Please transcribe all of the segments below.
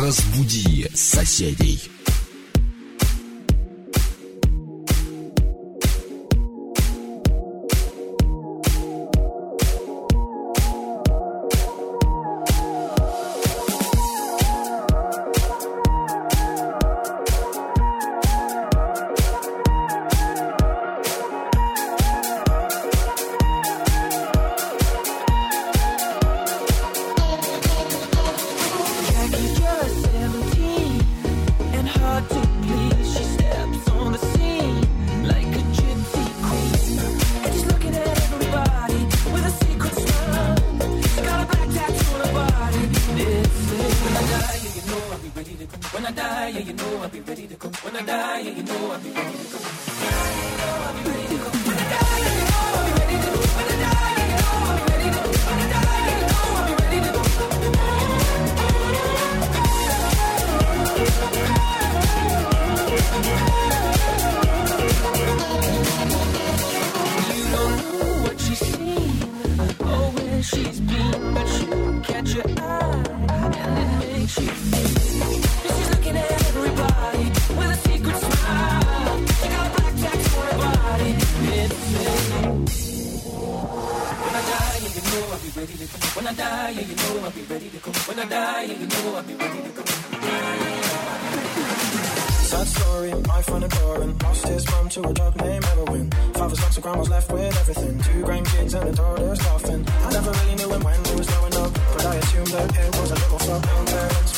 Разбуди соседей.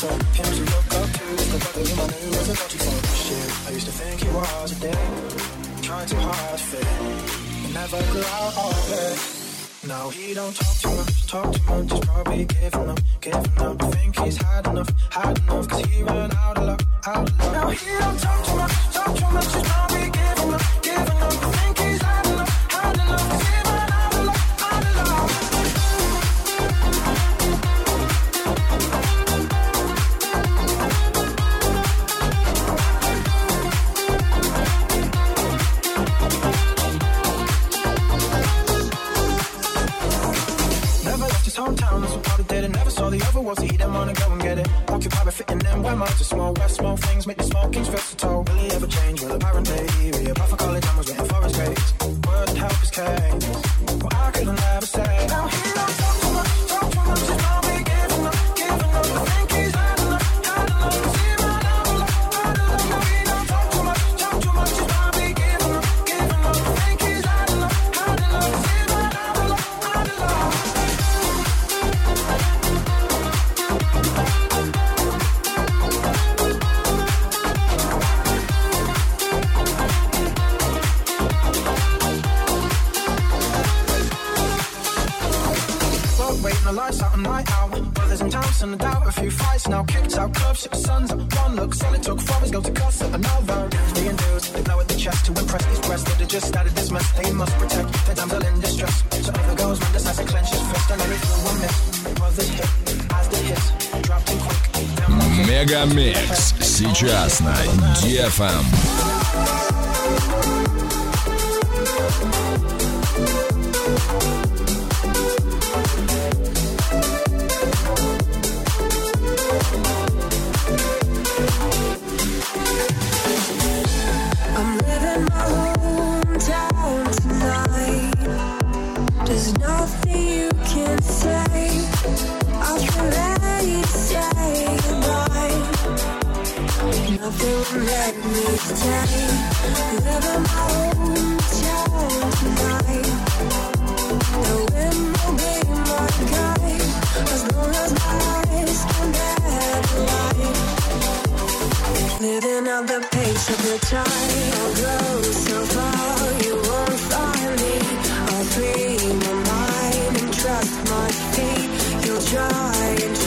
I used to think was a dick Trying hard never out of now he don't talk too much, talk too much. He's probably giving up, giving up. I think he's had enough, had enough. Cause he ran out of luck, out of luck. Now he don't talk too much, talk too much. He's probably giving up, giving up. It. Occupied fitting them where minds are small. West small things make the small kings versatile. Will he ever change? Will a parent baby? Apart for college, I was waiting for his grades. Word help his case. Well, I couldn't ever say. Now he don't talk too much, talk too much. now. Kicked out clubs, shit the suns up. One look, solid took foreigners, go to cuss at another. Being dudes, they blow at the chest to impress these breasts. That they just started dismiss. They must protect their damsel in distress. So over goes man, decides to clench his fist and let it through one miss. Brothers hit, as they hit, dropped in quick. Them ones hit. Мегамикс. Сейчас на DFM. Nothing let me stay. Living my hometown tonight. The wind will be my guide as long as my eyes can bear the light. Living at the pace of the tide. I'll go so far, you won't find me. I'll free my mind and trust my feet. You'll try and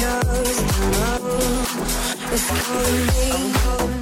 yours. It's calling me.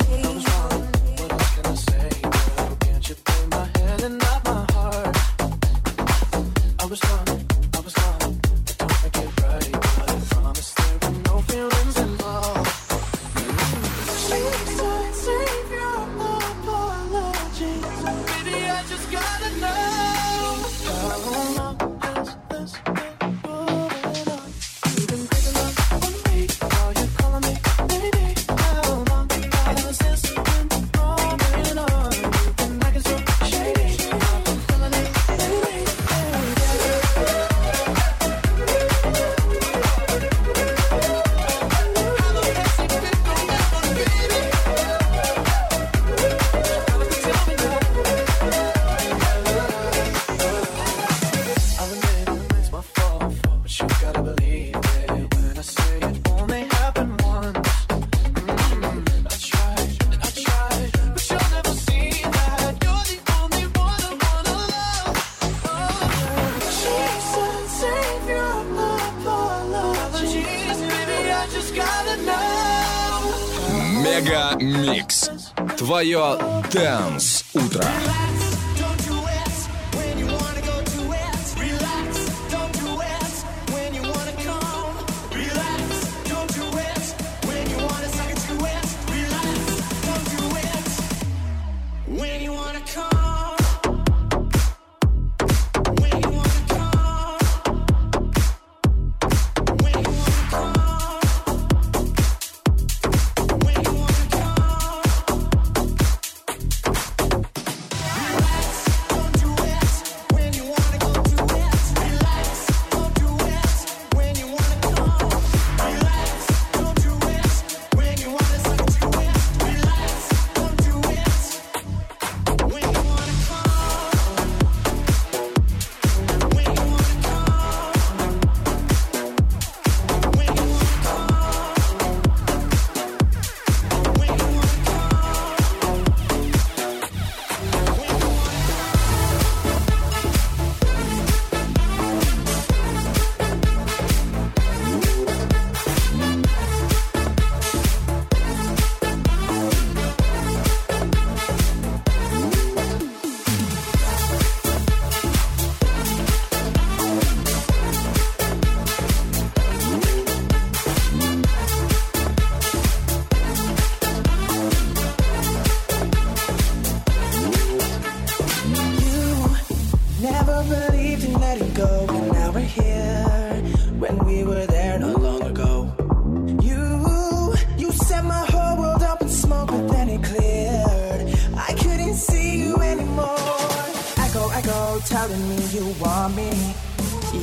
when we were there not long ago. You, you set my whole world up in smoke, but then it cleared. I couldn't see you anymore. Echo, echo, telling me you want me.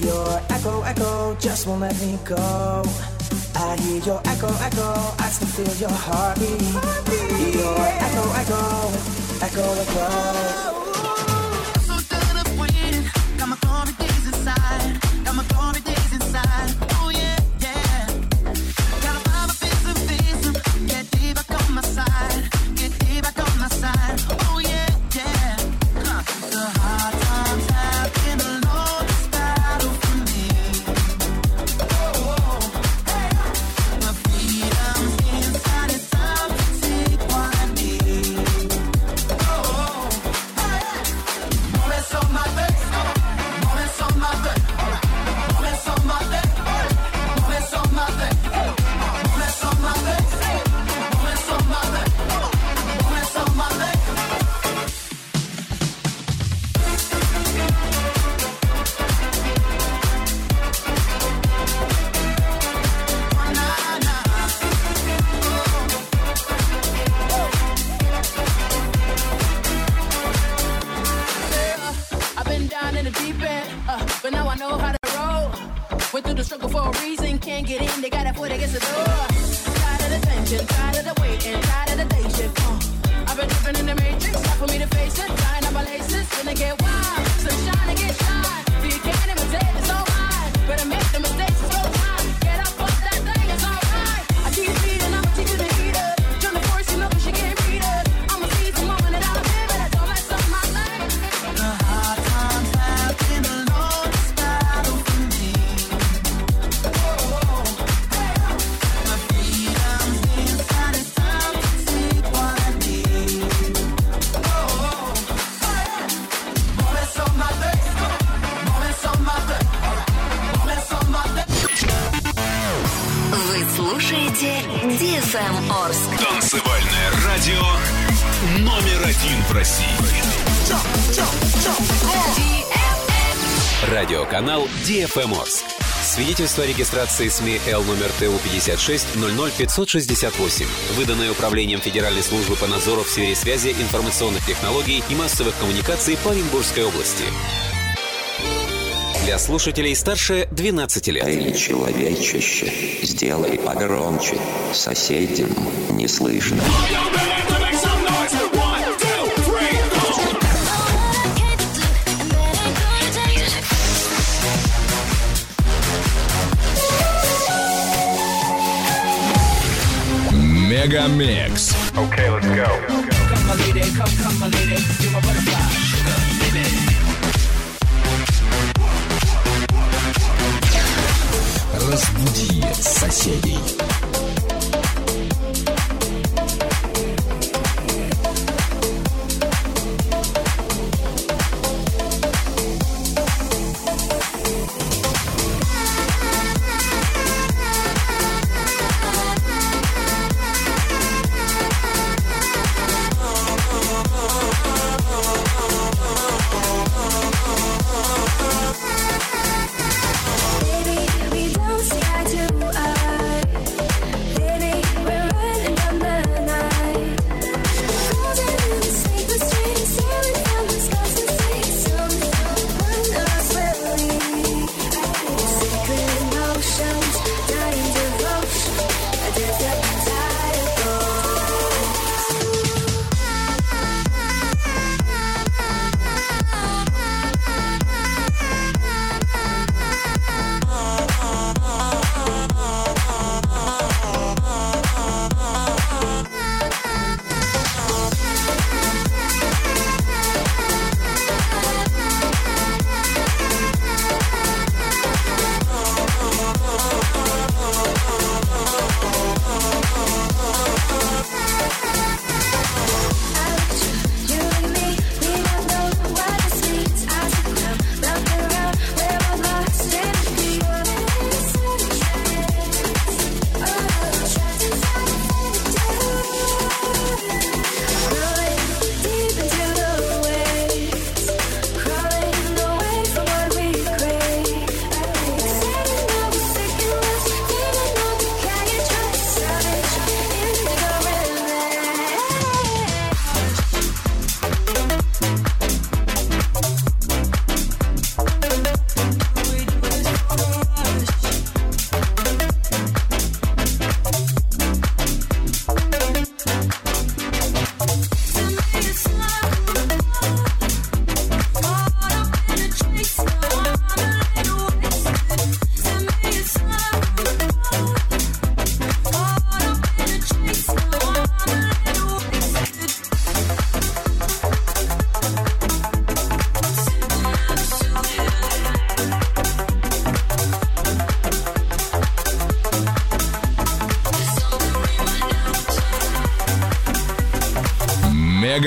Your echo, echo, just won't let me go. I hear your echo, echo, I still feel your heartbeat. heartbeat your echo, echo, echo, echo. So done up winning, got my glory days inside, got my glory. looking for a reason, can't get in, they got to put against the door. Tired of the tension, tired of the waiting, tired of the day shift. Uh, I've been living in the matrix, time for me to face it, tying up my laces, gonna get wild, sunshine and get shine. If you can't imitate, it's alright, better make the mistakes, it's no time. Слушаете DFM Орск. Танцевальное радио номер один в России. Радиоканал DFM Орск. Свидетельство о регистрации СМИ Л номер ТУ 56 568, выданное Управлением Федеральной службы по надзору в сфере связи, информационных технологий и массовых коммуникаций по Оренбургской области. Для слушателей старше 12 лет. Эй, человечище, сделай погромче. Соседям не слышно. Мегамикс. Okay, let's go. Come, my lady, come, come, my lady. You're my butterfly, sugar, Разбуди соседей.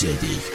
City.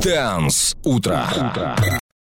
Dance утро. утро.